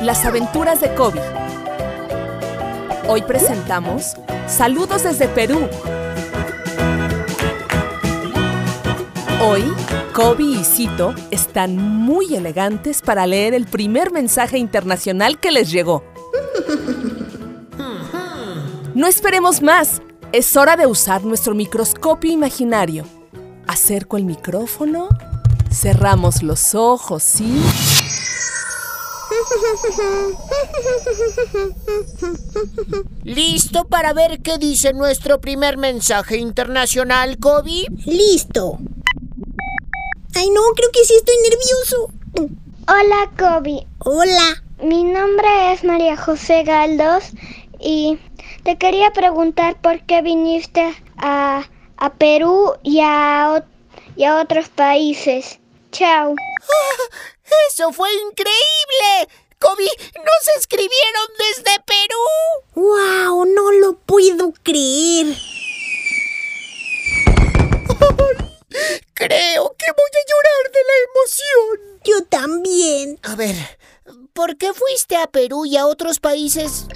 Las aventuras de Kobe. Hoy presentamos Saludos desde Perú. Hoy, Kobe y Cito están muy elegantes para leer el primer mensaje internacional que les llegó. No esperemos más. Es hora de usar nuestro microscopio imaginario. Acerco el micrófono, cerramos los ojos y... ¿Listo para ver qué dice nuestro primer mensaje internacional, Kobe? Listo. Ay, no, creo que sí estoy nervioso. Hola, Kobe. Hola. Mi nombre es María José Galdos y te quería preguntar por qué viniste a, a Perú y a, y a otros países. Chao. ¡Eso fue increíble! Kobe, nos escribieron desde Perú. ¡Wow! No lo puedo creer. Creo que voy a llorar de la emoción. Yo también. A ver, ¿por qué fuiste a Perú y a otros países?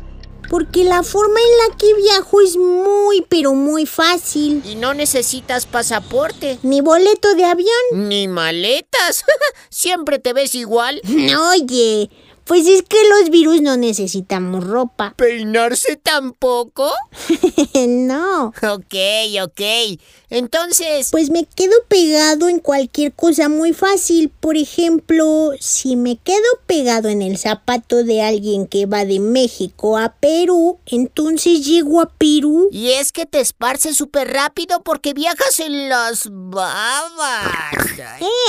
Porque la forma en la que viajo es muy, pero muy fácil. Y no necesitas pasaporte. Ni boleto de avión. Ni maletas. Siempre te ves igual. Oye, pues es que los virus no necesitamos ropa. ¿Peinarse tampoco? no. Ok, ok. Entonces... Pues me quedo pegado en cualquier cosa muy fácil. Por ejemplo, si me quedo pegado en el zapato de alguien que va de México a Perú, entonces llego a Perú. Y es que te esparce súper rápido porque viajas en las babas.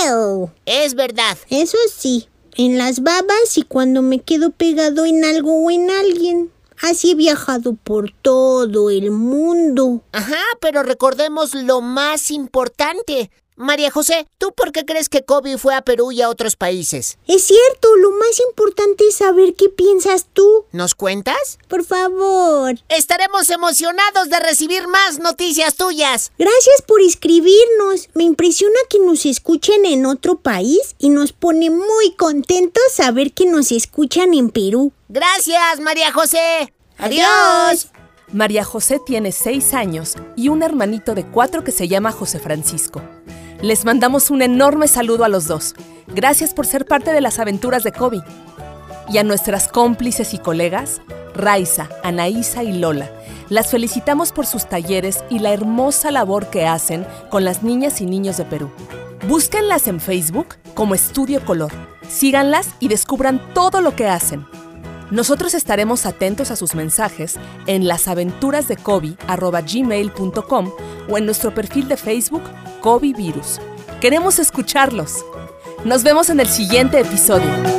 Ew. Es verdad. Eso sí, en las babas y cuando me quedo pegado en algo o en alguien. Así he viajado por todo el mundo. Ajá, pero recordemos lo más importante. María José, ¿tú por qué crees que Kobe fue a Perú y a otros países? Es cierto, lo más importante saber qué piensas tú. ¿Nos cuentas? Por favor. Estaremos emocionados de recibir más noticias tuyas. Gracias por escribirnos. Me impresiona que nos escuchen en otro país y nos pone muy contentos saber que nos escuchan en Perú. Gracias, María José. Adiós. María José tiene seis años y un hermanito de cuatro que se llama José Francisco. Les mandamos un enorme saludo a los dos. Gracias por ser parte de las aventuras de Kobe. Y a nuestras cómplices y colegas, Raiza, Anaísa y Lola. Las felicitamos por sus talleres y la hermosa labor que hacen con las niñas y niños de Perú. Búsquenlas en Facebook como Estudio Color. Síganlas y descubran todo lo que hacen. Nosotros estaremos atentos a sus mensajes en lasaventurasdekobe.gmail.com o en nuestro perfil de Facebook Kobe Virus. Queremos escucharlos. Nos vemos en el siguiente episodio.